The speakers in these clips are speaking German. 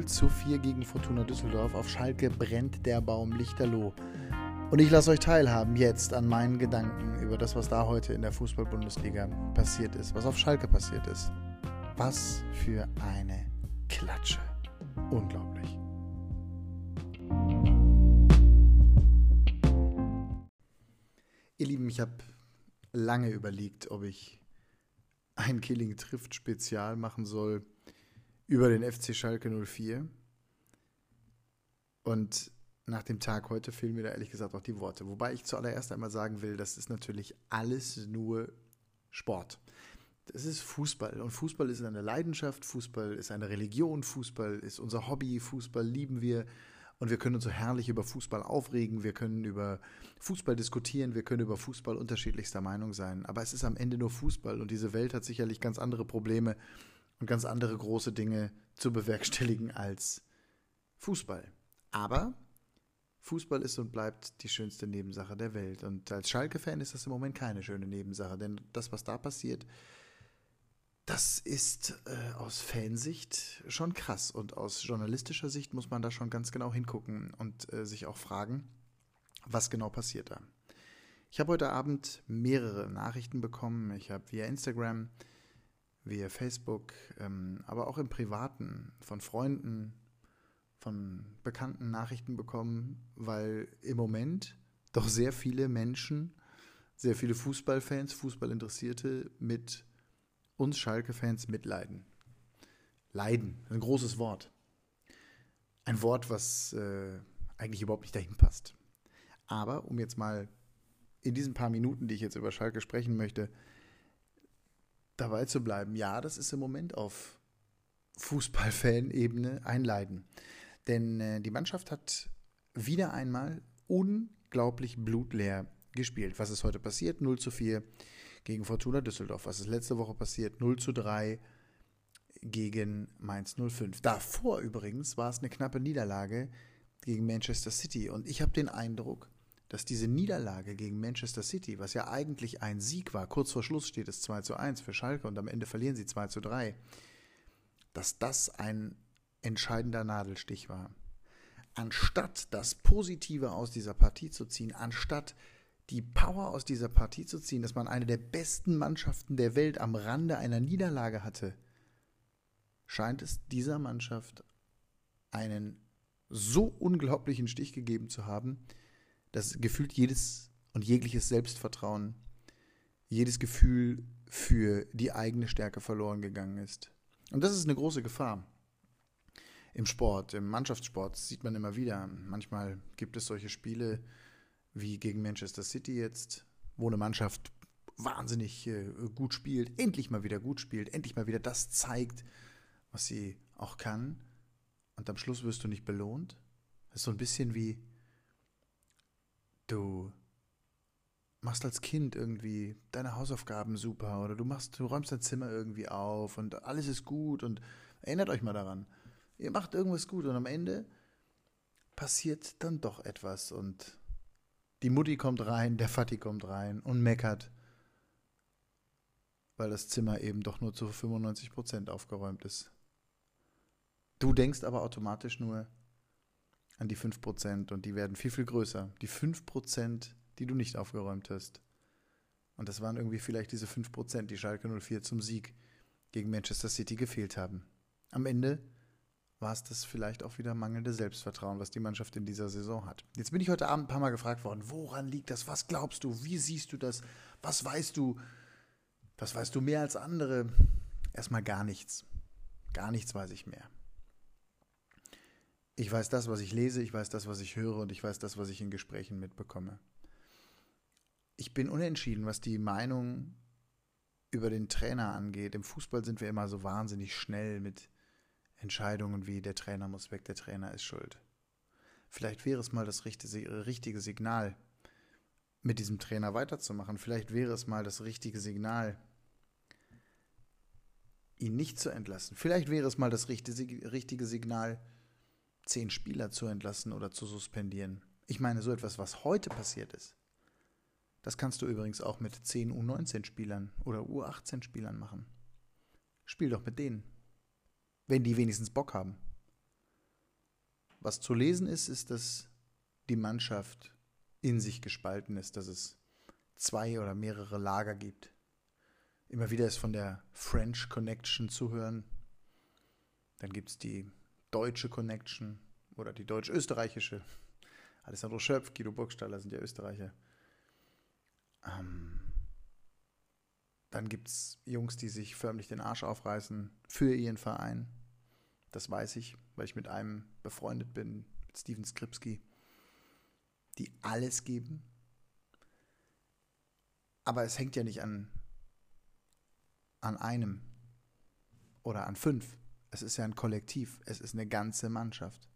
0 zu 4 gegen Fortuna Düsseldorf. Auf Schalke brennt der Baum lichterloh. Und ich lasse euch teilhaben jetzt an meinen Gedanken über das, was da heute in der Fußball-Bundesliga passiert ist, was auf Schalke passiert ist. Was für eine Klatsche. Unglaublich. Ihr Lieben, ich habe lange überlegt, ob ich ein Killing trifft Spezial machen soll über den FC Schalke 04. Und nach dem Tag heute fehlen mir da ehrlich gesagt auch die Worte. Wobei ich zuallererst einmal sagen will, das ist natürlich alles nur Sport. Das ist Fußball und Fußball ist eine Leidenschaft, Fußball ist eine Religion, Fußball ist unser Hobby, Fußball lieben wir und wir können uns so herrlich über Fußball aufregen, wir können über Fußball diskutieren, wir können über Fußball unterschiedlichster Meinung sein, aber es ist am Ende nur Fußball und diese Welt hat sicherlich ganz andere Probleme und ganz andere große Dinge zu bewerkstelligen als Fußball. Aber Fußball ist und bleibt die schönste Nebensache der Welt. Und als Schalke-Fan ist das im Moment keine schöne Nebensache, denn das, was da passiert, das ist äh, aus Fansicht schon krass. Und aus journalistischer Sicht muss man da schon ganz genau hingucken und äh, sich auch fragen, was genau passiert da. Ich habe heute Abend mehrere Nachrichten bekommen. Ich habe via Instagram via Facebook, ähm, aber auch im Privaten von Freunden, von Bekannten Nachrichten bekommen, weil im Moment doch sehr viele Menschen, sehr viele Fußballfans, Fußballinteressierte mit uns Schalke-Fans mitleiden. Leiden, ein großes Wort. Ein Wort, was äh, eigentlich überhaupt nicht dahin passt. Aber um jetzt mal in diesen paar Minuten, die ich jetzt über Schalke sprechen möchte, dabei zu bleiben. Ja, das ist im Moment auf Fußballfan-Ebene ein Leiden. Denn äh, die Mannschaft hat wieder einmal unglaublich blutleer gespielt. Was ist heute passiert? 0 zu 4 gegen Fortuna Düsseldorf. Was ist letzte Woche passiert? 0 zu 3 gegen Mainz 05. Davor übrigens war es eine knappe Niederlage gegen Manchester City. Und ich habe den Eindruck, dass diese Niederlage gegen Manchester City, was ja eigentlich ein Sieg war, kurz vor Schluss steht es 2 zu 1 für Schalke und am Ende verlieren sie 2 zu 3, dass das ein entscheidender Nadelstich war. Anstatt das Positive aus dieser Partie zu ziehen, anstatt die Power aus dieser Partie zu ziehen, dass man eine der besten Mannschaften der Welt am Rande einer Niederlage hatte, scheint es dieser Mannschaft einen so unglaublichen Stich gegeben zu haben, dass gefühlt jedes und jegliches Selbstvertrauen, jedes Gefühl für die eigene Stärke verloren gegangen ist. Und das ist eine große Gefahr. Im Sport, im Mannschaftssport sieht man immer wieder. Manchmal gibt es solche Spiele wie gegen Manchester City jetzt, wo eine Mannschaft wahnsinnig äh, gut spielt, endlich mal wieder gut spielt, endlich mal wieder das zeigt, was sie auch kann. Und am Schluss wirst du nicht belohnt. Das ist so ein bisschen wie du machst als Kind irgendwie deine Hausaufgaben super oder du machst, du räumst dein Zimmer irgendwie auf und alles ist gut und erinnert euch mal daran. Ihr macht irgendwas gut und am Ende passiert dann doch etwas und die Mutti kommt rein, der Vati kommt rein und meckert, weil das Zimmer eben doch nur zu 95 Prozent aufgeräumt ist. Du denkst aber automatisch nur, an die 5% und die werden viel, viel größer. Die 5%, die du nicht aufgeräumt hast. Und das waren irgendwie vielleicht diese 5%, die Schalke 04 zum Sieg gegen Manchester City gefehlt haben. Am Ende war es das vielleicht auch wieder mangelnde Selbstvertrauen, was die Mannschaft in dieser Saison hat. Jetzt bin ich heute Abend ein paar Mal gefragt worden, woran liegt das? Was glaubst du? Wie siehst du das? Was weißt du? Was weißt du mehr als andere? Erstmal gar nichts. Gar nichts weiß ich mehr. Ich weiß das, was ich lese, ich weiß das, was ich höre und ich weiß das, was ich in Gesprächen mitbekomme. Ich bin unentschieden, was die Meinung über den Trainer angeht. Im Fußball sind wir immer so wahnsinnig schnell mit Entscheidungen wie der Trainer muss weg, der Trainer ist schuld. Vielleicht wäre es mal das richtige Signal, mit diesem Trainer weiterzumachen. Vielleicht wäre es mal das richtige Signal, ihn nicht zu entlassen. Vielleicht wäre es mal das richtige Signal, zehn Spieler zu entlassen oder zu suspendieren. Ich meine, so etwas, was heute passiert ist, das kannst du übrigens auch mit 10 U19-Spielern oder U18-Spielern machen. Spiel doch mit denen. Wenn die wenigstens Bock haben. Was zu lesen ist, ist, dass die Mannschaft in sich gespalten ist, dass es zwei oder mehrere Lager gibt. Immer wieder ist von der French Connection zu hören. Dann gibt es die deutsche Connection oder die deutsch-österreichische. Alessandro Schöpf, Guido Burgstaller sind ja Österreicher. Ähm, dann gibt es Jungs, die sich förmlich den Arsch aufreißen für ihren Verein. Das weiß ich, weil ich mit einem befreundet bin, mit Steven Skripski, die alles geben. Aber es hängt ja nicht an, an einem oder an fünf. Es ist ja ein Kollektiv. Es ist eine ganze Mannschaft.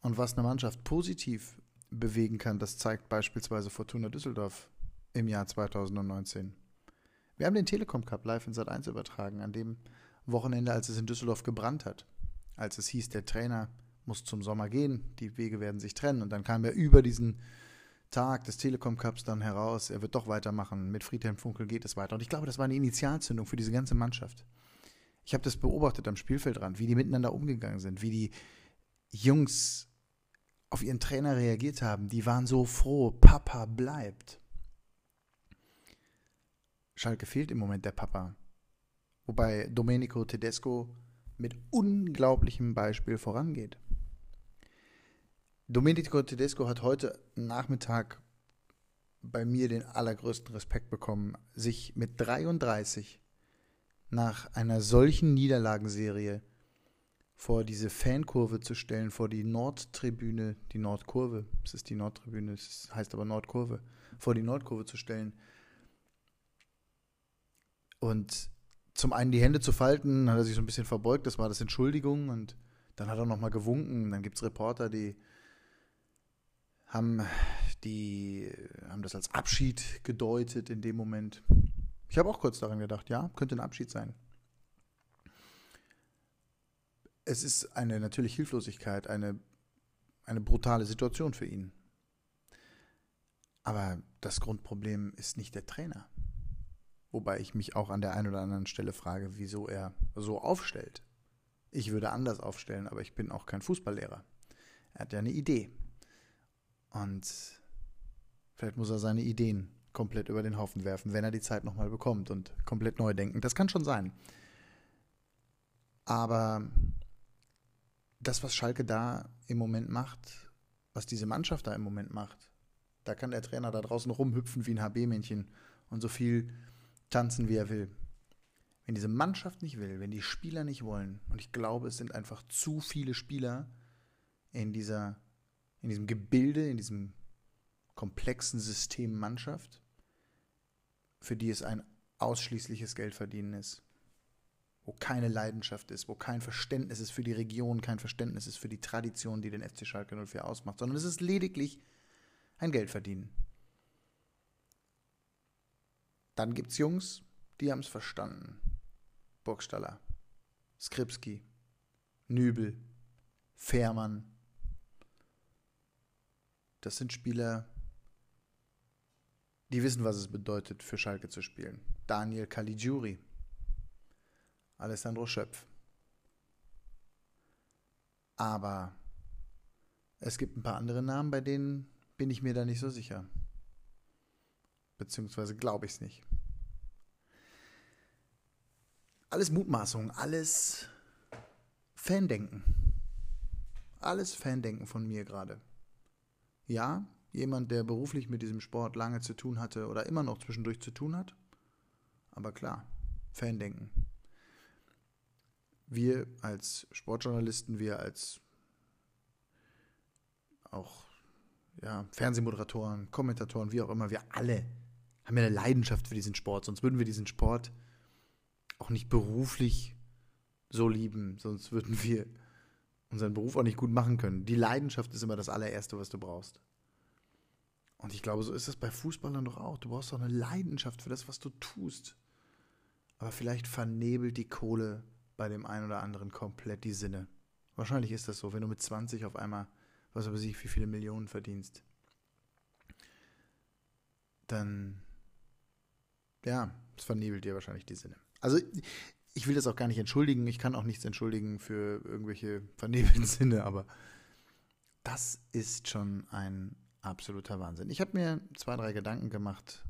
Und was eine Mannschaft positiv bewegen kann, das zeigt beispielsweise Fortuna Düsseldorf im Jahr 2019. Wir haben den Telekom Cup live in Sat 1 übertragen, an dem Wochenende, als es in Düsseldorf gebrannt hat. Als es hieß, der Trainer muss zum Sommer gehen, die Wege werden sich trennen. Und dann kam er über diesen Tag des Telekom Cups dann heraus, er wird doch weitermachen. Mit Friedhelm Funkel geht es weiter. Und ich glaube, das war eine Initialzündung für diese ganze Mannschaft. Ich habe das beobachtet am Spielfeldrand, wie die miteinander umgegangen sind, wie die Jungs auf ihren Trainer reagiert haben. Die waren so froh, Papa bleibt. Schalke fehlt im Moment der Papa. Wobei Domenico Tedesco mit unglaublichem Beispiel vorangeht. Domenico Tedesco hat heute Nachmittag bei mir den allergrößten Respekt bekommen, sich mit 33 nach einer solchen Niederlagenserie vor diese Fankurve zu stellen, vor die Nordtribüne, die Nordkurve, es ist die Nordtribüne, es heißt aber Nordkurve, vor die Nordkurve zu stellen und zum einen die Hände zu falten, hat er sich so ein bisschen verbeugt, das war das Entschuldigung und dann hat er nochmal gewunken, dann gibt es Reporter, die haben, die haben das als Abschied gedeutet in dem Moment. Ich habe auch kurz daran gedacht, ja, könnte ein Abschied sein. Es ist eine natürlich Hilflosigkeit, eine, eine brutale Situation für ihn. Aber das Grundproblem ist nicht der Trainer. Wobei ich mich auch an der einen oder anderen Stelle frage, wieso er so aufstellt. Ich würde anders aufstellen, aber ich bin auch kein Fußballlehrer. Er hat ja eine Idee. Und vielleicht muss er seine Ideen komplett über den Haufen werfen, wenn er die Zeit nochmal bekommt und komplett neu denken. Das kann schon sein. Aber das, was Schalke da im Moment macht, was diese Mannschaft da im Moment macht, da kann der Trainer da draußen rumhüpfen wie ein HB-Männchen und so viel tanzen, wie er will. Wenn diese Mannschaft nicht will, wenn die Spieler nicht wollen, und ich glaube, es sind einfach zu viele Spieler in, dieser, in diesem Gebilde, in diesem komplexen System Mannschaft, für die es ein ausschließliches Geldverdienen ist. Wo keine Leidenschaft ist, wo kein Verständnis ist für die Region, kein Verständnis ist für die Tradition, die den FC Schalke 04 ausmacht, sondern es ist lediglich ein Geldverdienen. Dann gibt es Jungs, die haben es verstanden. Burgstaller, Skripski, Nübel, Fährmann. Das sind Spieler, die wissen, was es bedeutet, für Schalke zu spielen. Daniel Caligiuri, Alessandro Schöpf. Aber es gibt ein paar andere Namen, bei denen bin ich mir da nicht so sicher. Beziehungsweise glaube ich es nicht. Alles Mutmaßung, alles Fandenken. Alles Fandenken von mir gerade. Ja, jemand, der beruflich mit diesem Sport lange zu tun hatte oder immer noch zwischendurch zu tun hat. Aber klar, Fandenken. Wir als Sportjournalisten, wir als auch ja, Fernsehmoderatoren, Kommentatoren, wie auch immer, wir alle haben ja eine Leidenschaft für diesen Sport, sonst würden wir diesen Sport auch nicht beruflich so lieben, sonst würden wir unseren Beruf auch nicht gut machen können. Die Leidenschaft ist immer das allererste, was du brauchst. Und ich glaube, so ist es bei Fußballern doch auch. Du brauchst doch eine Leidenschaft für das, was du tust. Aber vielleicht vernebelt die Kohle bei dem einen oder anderen komplett die Sinne. Wahrscheinlich ist das so, wenn du mit 20 auf einmal, was weiß ich, wie viele Millionen verdienst. Dann ja, es vernebelt dir wahrscheinlich die Sinne. Also ich will das auch gar nicht entschuldigen. Ich kann auch nichts entschuldigen für irgendwelche vernebelten Sinne, aber das ist schon ein absoluter Wahnsinn. Ich habe mir zwei, drei Gedanken gemacht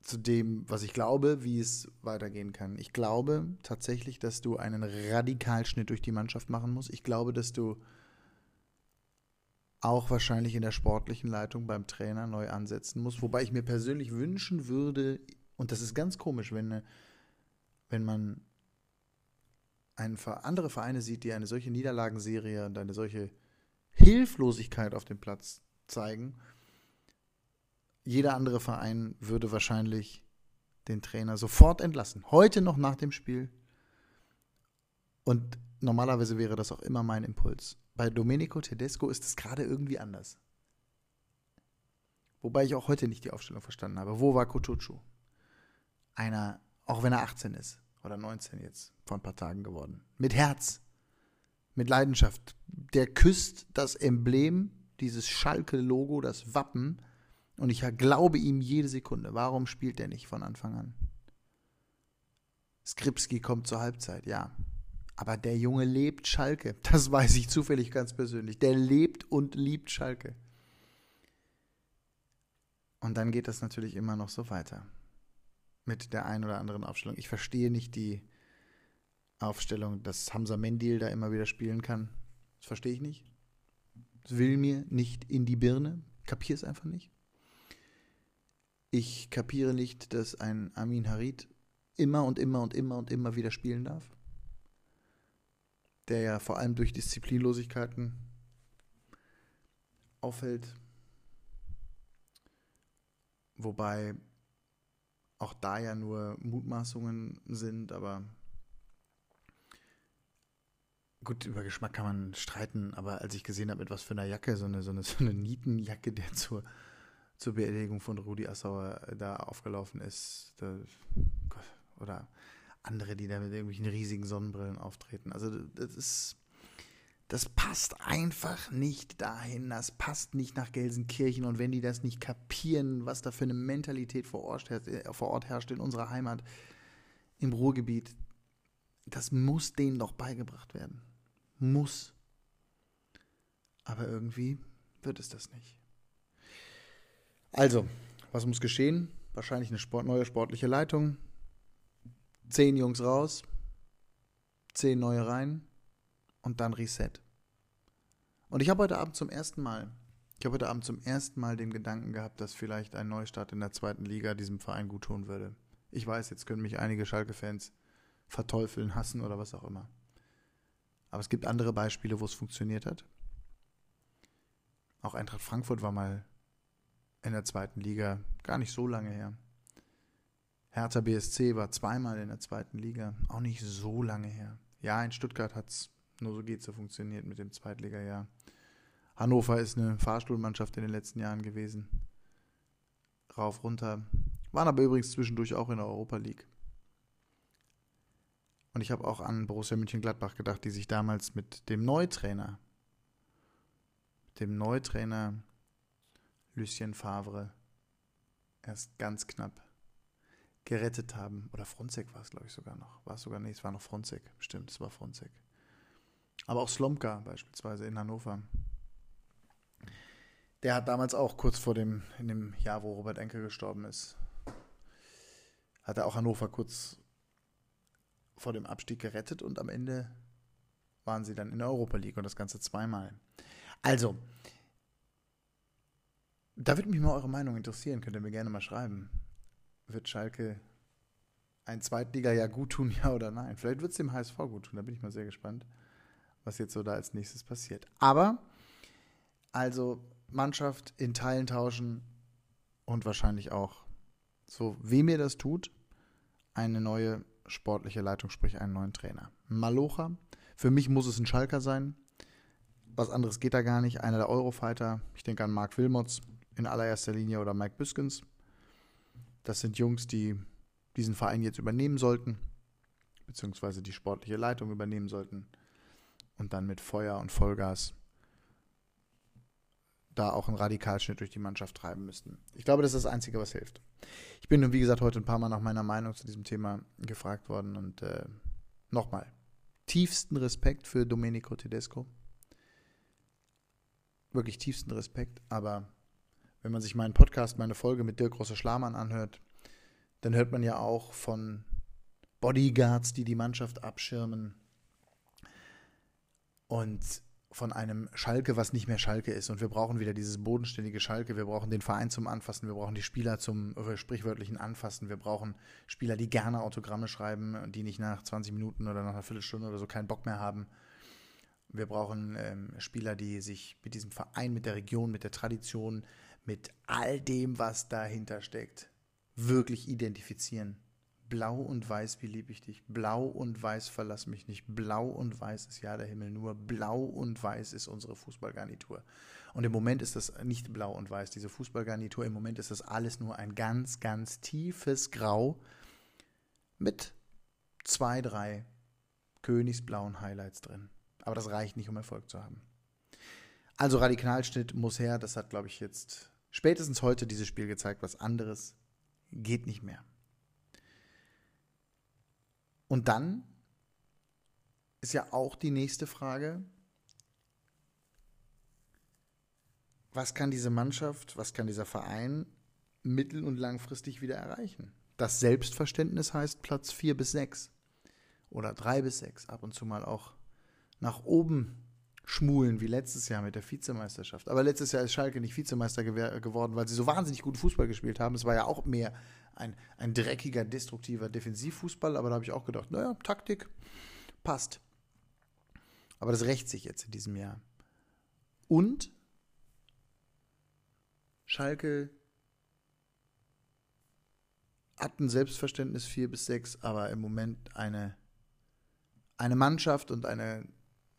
zu dem, was ich glaube, wie es weitergehen kann. Ich glaube tatsächlich, dass du einen Radikalschnitt durch die Mannschaft machen musst. Ich glaube, dass du auch wahrscheinlich in der sportlichen Leitung beim Trainer neu ansetzen musst. Wobei ich mir persönlich wünschen würde, und das ist ganz komisch, wenn, wenn man andere Vereine sieht, die eine solche Niederlagenserie und eine solche Hilflosigkeit auf dem Platz zeigen, jeder andere Verein würde wahrscheinlich den Trainer sofort entlassen. Heute noch nach dem Spiel. Und normalerweise wäre das auch immer mein Impuls. Bei Domenico Tedesco ist es gerade irgendwie anders. Wobei ich auch heute nicht die Aufstellung verstanden habe. Wo war Kutucu? Einer, auch wenn er 18 ist oder 19 jetzt, vor ein paar Tagen geworden. Mit Herz, mit Leidenschaft. Der küsst das Emblem, dieses Schalke-Logo, das Wappen und ich glaube ihm jede Sekunde. Warum spielt der nicht von Anfang an? Skripski kommt zur Halbzeit, ja. Aber der Junge lebt Schalke. Das weiß ich zufällig ganz persönlich. Der lebt und liebt Schalke. Und dann geht das natürlich immer noch so weiter. Mit der einen oder anderen Aufstellung. Ich verstehe nicht die Aufstellung, dass Hamza Mendil da immer wieder spielen kann. Das verstehe ich nicht. Das will mir nicht in die Birne. Kapiere es einfach nicht. Ich kapiere nicht, dass ein Amin Harid immer und immer und immer und immer wieder spielen darf. Der ja vor allem durch Disziplinlosigkeiten auffällt. Wobei auch da ja nur Mutmaßungen sind, aber gut, über Geschmack kann man streiten, aber als ich gesehen habe, mit was für einer Jacke, so eine, so eine, so eine Nietenjacke, der zur zur Beerdigung von Rudi Assauer äh, da aufgelaufen ist. Da, oder andere, die da mit irgendwelchen riesigen Sonnenbrillen auftreten. Also das ist, das passt einfach nicht dahin. Das passt nicht nach Gelsenkirchen. Und wenn die das nicht kapieren, was da für eine Mentalität vor Ort, äh, vor Ort herrscht in unserer Heimat, im Ruhrgebiet, das muss denen doch beigebracht werden. Muss. Aber irgendwie wird es das nicht. Also, was muss geschehen? Wahrscheinlich eine Sport, neue sportliche Leitung. Zehn Jungs raus, zehn neue rein und dann Reset. Und ich habe heute Abend zum ersten Mal, ich habe heute Abend zum ersten Mal den Gedanken gehabt, dass vielleicht ein Neustart in der zweiten Liga diesem Verein gut tun würde. Ich weiß, jetzt können mich einige Schalke-Fans verteufeln, hassen oder was auch immer. Aber es gibt andere Beispiele, wo es funktioniert hat. Auch Eintracht Frankfurt war mal in der zweiten Liga, gar nicht so lange her. Hertha BSC war zweimal in der zweiten Liga, auch nicht so lange her. Ja, in Stuttgart hat es nur so geht so funktioniert mit dem Zweitliga-Jahr. Hannover ist eine Fahrstuhlmannschaft in den letzten Jahren gewesen. Rauf, runter. Waren aber übrigens zwischendurch auch in der Europa League. Und ich habe auch an Borussia München-Gladbach gedacht, die sich damals mit dem Neutrainer, dem Neutrainer Lucien Favre erst ganz knapp gerettet haben. Oder Fronzek war es, glaube ich, sogar noch. War es sogar nicht, es war noch Fronzek. Stimmt, es war Fronzek. Aber auch Slomka beispielsweise in Hannover. Der hat damals auch kurz vor dem, in dem Jahr, wo Robert Enke gestorben ist, hat er auch Hannover kurz vor dem Abstieg gerettet und am Ende waren sie dann in der Europa League und das Ganze zweimal. Also, da würde mich mal eure Meinung interessieren, könnt ihr mir gerne mal schreiben. Wird Schalke ein Zweitliga-Jahr gut tun, ja oder nein? Vielleicht wird es dem HSV gut tun, da bin ich mal sehr gespannt, was jetzt so da als nächstes passiert. Aber, also Mannschaft in Teilen tauschen und wahrscheinlich auch, so wem ihr das tut, eine neue sportliche Leitung, sprich einen neuen Trainer. Malocha, für mich muss es ein Schalker sein. Was anderes geht da gar nicht. Einer der Eurofighter, ich denke an Marc Wilmots, in allererster Linie oder Mike Biskins. Das sind Jungs, die diesen Verein jetzt übernehmen sollten, beziehungsweise die sportliche Leitung übernehmen sollten und dann mit Feuer und Vollgas da auch einen Radikalschnitt durch die Mannschaft treiben müssten. Ich glaube, das ist das Einzige, was hilft. Ich bin, wie gesagt, heute ein paar Mal nach meiner Meinung zu diesem Thema gefragt worden und äh, nochmal, tiefsten Respekt für Domenico Tedesco. wirklich tiefsten Respekt. Aber wenn man sich meinen Podcast, meine Folge mit Dirk Großer Schlamann anhört, dann hört man ja auch von Bodyguards, die die Mannschaft abschirmen und von einem Schalke, was nicht mehr Schalke ist. Und wir brauchen wieder dieses bodenständige Schalke. Wir brauchen den Verein zum Anfassen. Wir brauchen die Spieler zum äh, sprichwörtlichen Anfassen. Wir brauchen Spieler, die gerne Autogramme schreiben und die nicht nach 20 Minuten oder nach einer Viertelstunde oder so keinen Bock mehr haben. Wir brauchen ähm, Spieler, die sich mit diesem Verein, mit der Region, mit der Tradition, mit all dem, was dahinter steckt, wirklich identifizieren. Blau und weiß, wie lieb ich dich. Blau und weiß, verlass mich nicht. Blau und weiß ist ja der Himmel nur. Blau und weiß ist unsere Fußballgarnitur. Und im Moment ist das nicht blau und weiß, diese Fußballgarnitur. Im Moment ist das alles nur ein ganz, ganz tiefes Grau mit zwei, drei königsblauen Highlights drin. Aber das reicht nicht, um Erfolg zu haben. Also Radikalschnitt muss her. Das hat, glaube ich, jetzt spätestens heute dieses Spiel gezeigt. Was anderes geht nicht mehr. Und dann ist ja auch die nächste Frage, was kann diese Mannschaft, was kann dieser Verein mittel- und langfristig wieder erreichen? Das Selbstverständnis heißt Platz 4 bis 6 oder 3 bis 6, ab und zu mal auch nach oben schmulen wie letztes Jahr mit der Vizemeisterschaft. Aber letztes Jahr ist Schalke nicht Vizemeister geworden, weil sie so wahnsinnig gut Fußball gespielt haben. Es war ja auch mehr ein, ein dreckiger, destruktiver Defensivfußball, aber da habe ich auch gedacht, naja, Taktik passt. Aber das rächt sich jetzt in diesem Jahr. Und Schalke hat ein Selbstverständnis 4 bis 6, aber im Moment eine, eine Mannschaft und eine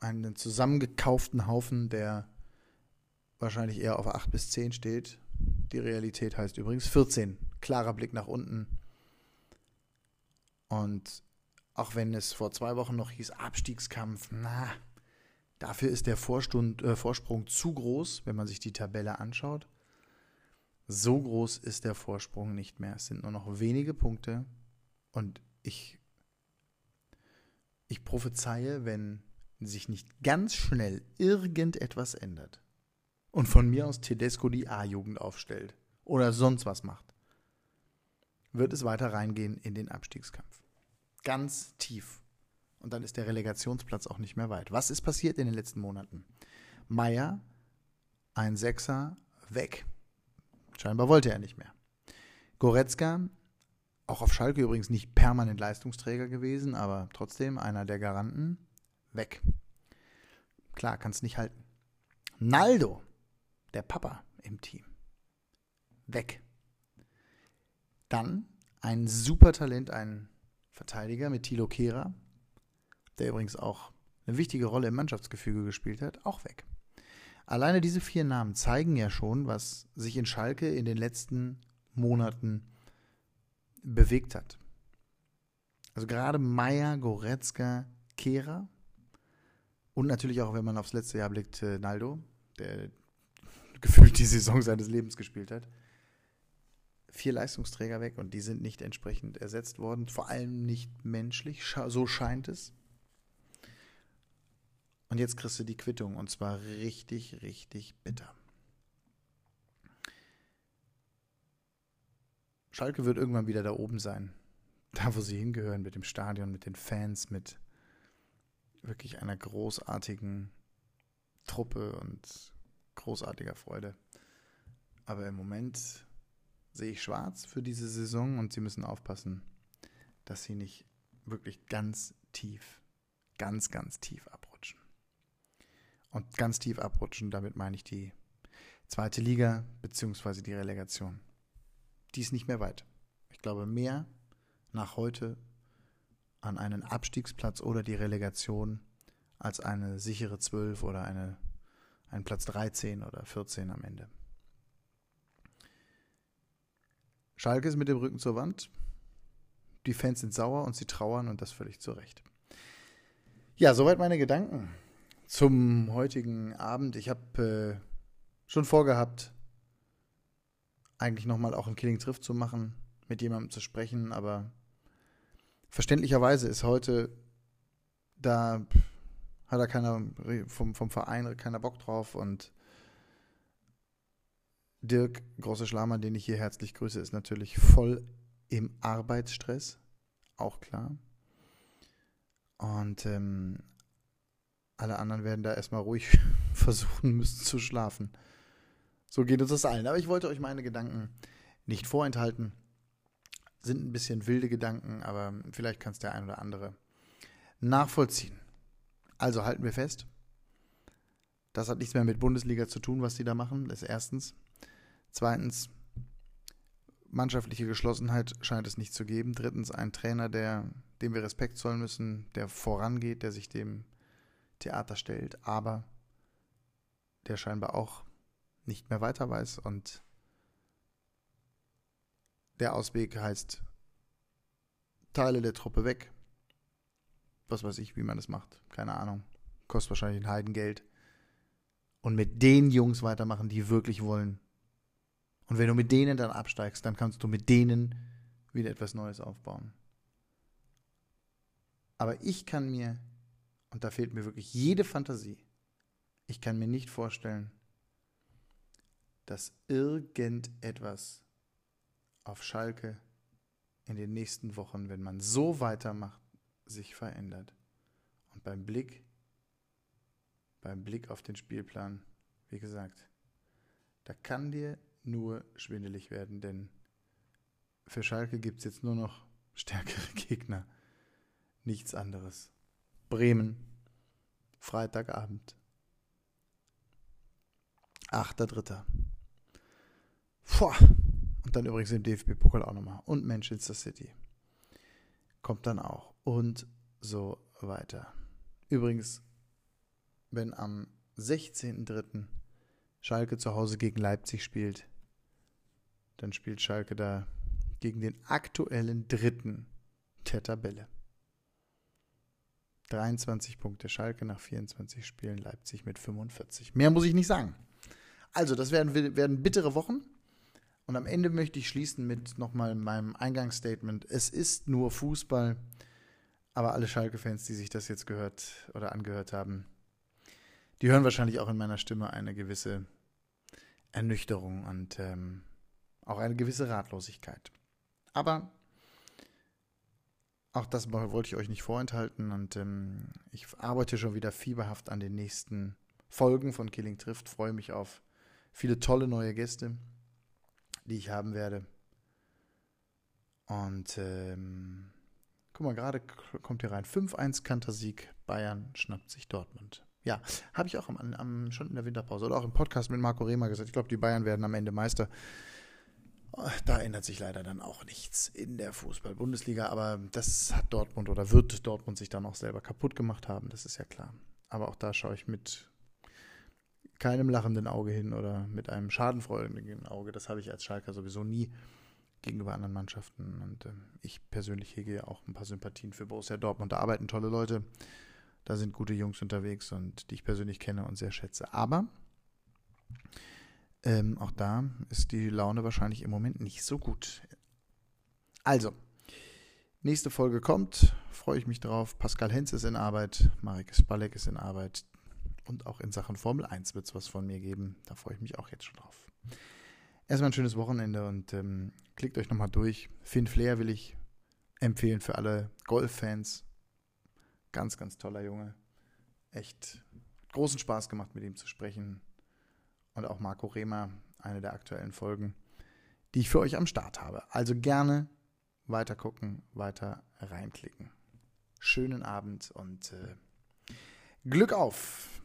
einen zusammengekauften Haufen, der wahrscheinlich eher auf 8 bis 10 steht. Die Realität heißt übrigens 14. Klarer Blick nach unten. Und auch wenn es vor zwei Wochen noch hieß Abstiegskampf, na, dafür ist der Vorstund, äh, Vorsprung zu groß, wenn man sich die Tabelle anschaut. So groß ist der Vorsprung nicht mehr. Es sind nur noch wenige Punkte. Und ich, ich prophezeie, wenn sich nicht ganz schnell irgendetwas ändert und von mir aus Tedesco die A-Jugend aufstellt oder sonst was macht, wird es weiter reingehen in den Abstiegskampf. Ganz tief. Und dann ist der Relegationsplatz auch nicht mehr weit. Was ist passiert in den letzten Monaten? Meier, ein Sechser, weg. Scheinbar wollte er nicht mehr. Goretzka, auch auf Schalke übrigens nicht permanent Leistungsträger gewesen, aber trotzdem einer der Garanten, weg. Klar, kannst nicht halten. Naldo, der Papa im Team, weg. Dann ein super Talent, ein Verteidiger mit Thilo Kehrer, der übrigens auch eine wichtige Rolle im Mannschaftsgefüge gespielt hat, auch weg. Alleine diese vier Namen zeigen ja schon, was sich in Schalke in den letzten Monaten bewegt hat. Also gerade Meier, Goretzka, Kehrer und natürlich auch, wenn man aufs letzte Jahr blickt, äh, Naldo, der gefühlt die Saison seines Lebens gespielt hat. Vier Leistungsträger weg und die sind nicht entsprechend ersetzt worden, vor allem nicht menschlich, so scheint es. Und jetzt kriegst du die Quittung und zwar richtig, richtig bitter. Schalke wird irgendwann wieder da oben sein. Da, wo sie hingehören, mit dem Stadion, mit den Fans, mit wirklich einer großartigen Truppe und großartiger Freude. Aber im Moment sehe ich schwarz für diese Saison und sie müssen aufpassen, dass sie nicht wirklich ganz tief, ganz, ganz tief abrutschen. Und ganz tief abrutschen, damit meine ich die zweite Liga beziehungsweise die Relegation. Die ist nicht mehr weit. Ich glaube, mehr nach heute an einen Abstiegsplatz oder die Relegation als eine sichere 12 oder eine, ein Platz 13 oder 14 am Ende. Schalke ist mit dem Rücken zur Wand. Die Fans sind sauer und sie trauern und das völlig zu Recht. Ja, soweit meine Gedanken zum heutigen Abend. Ich habe äh, schon vorgehabt, eigentlich nochmal auch ein Killing Triff zu machen, mit jemandem zu sprechen, aber verständlicherweise ist heute da hat da keiner vom, vom Verein keiner Bock drauf und Dirk, großer Schlammer, den ich hier herzlich grüße, ist natürlich voll im Arbeitsstress. Auch klar. Und ähm, alle anderen werden da erstmal ruhig versuchen müssen zu schlafen. So geht uns das allen. Aber ich wollte euch meine Gedanken nicht vorenthalten. Sind ein bisschen wilde Gedanken, aber vielleicht kann es der ein oder andere nachvollziehen. Also halten wir fest. Das hat nichts mehr mit Bundesliga zu tun, was die da machen. Das ist erstens. Zweitens, mannschaftliche Geschlossenheit scheint es nicht zu geben. Drittens, ein Trainer, der, dem wir Respekt zollen müssen, der vorangeht, der sich dem Theater stellt, aber der scheinbar auch nicht mehr weiter weiß und der Ausweg heißt Teile der Truppe weg. Was weiß ich, wie man das macht. Keine Ahnung. Kostet wahrscheinlich ein Heidengeld. Und mit den Jungs weitermachen, die wirklich wollen. Und wenn du mit denen dann absteigst, dann kannst du mit denen wieder etwas Neues aufbauen. Aber ich kann mir, und da fehlt mir wirklich jede Fantasie, ich kann mir nicht vorstellen, dass irgendetwas auf Schalke in den nächsten Wochen, wenn man so weitermacht, sich verändert. Und beim Blick, beim Blick auf den Spielplan, wie gesagt, da kann dir nur schwindelig werden, denn für Schalke gibt es jetzt nur noch stärkere Gegner. Nichts anderes. Bremen, Freitagabend. 8.3. Boah. Und dann übrigens im DFB-Pokal auch nochmal. Und Manchester City. Kommt dann auch. Und so weiter. Übrigens, wenn am 16.3. Schalke zu Hause gegen Leipzig spielt, dann spielt Schalke da gegen den aktuellen Dritten der Tabelle. 23 Punkte Schalke nach 24 Spielen, Leipzig mit 45. Mehr muss ich nicht sagen. Also, das werden, werden bittere Wochen. Und am Ende möchte ich schließen mit nochmal meinem Eingangsstatement. Es ist nur Fußball, aber alle Schalke-Fans, die sich das jetzt gehört oder angehört haben, die hören wahrscheinlich auch in meiner Stimme eine gewisse Ernüchterung und ähm, auch eine gewisse Ratlosigkeit. Aber auch das wollte ich euch nicht vorenthalten und ähm, ich arbeite schon wieder fieberhaft an den nächsten Folgen von Killing Trifft, freue mich auf viele tolle neue Gäste die ich haben werde. Und ähm, guck mal, gerade kommt hier rein. 5-1 Kantersieg, Bayern schnappt sich Dortmund. Ja, habe ich auch am, am, schon in der Winterpause oder auch im Podcast mit Marco Rehmer gesagt. Ich glaube, die Bayern werden am Ende Meister. Da ändert sich leider dann auch nichts in der Fußball-Bundesliga, aber das hat Dortmund oder wird Dortmund sich dann auch selber kaputt gemacht haben, das ist ja klar. Aber auch da schaue ich mit keinem lachenden Auge hin oder mit einem schadenfreudigen Auge. Das habe ich als Schalker sowieso nie gegenüber anderen Mannschaften. Und äh, ich persönlich hege ja auch ein paar Sympathien für Borussia Dortmund. Da arbeiten tolle Leute, da sind gute Jungs unterwegs und die ich persönlich kenne und sehr schätze. Aber ähm, auch da ist die Laune wahrscheinlich im Moment nicht so gut. Also, nächste Folge kommt, freue ich mich drauf. Pascal Henz ist in Arbeit, Marek Spalek ist in Arbeit, und auch in Sachen Formel 1 wird es was von mir geben. Da freue ich mich auch jetzt schon drauf. Erstmal ein schönes Wochenende und ähm, klickt euch nochmal durch. Finn Flair will ich empfehlen für alle Golf-Fans. Ganz, ganz toller Junge. Echt großen Spaß gemacht, mit ihm zu sprechen. Und auch Marco Rehmer, eine der aktuellen Folgen, die ich für euch am Start habe. Also gerne weiter gucken, weiter reinklicken. Schönen Abend und äh, Glück auf!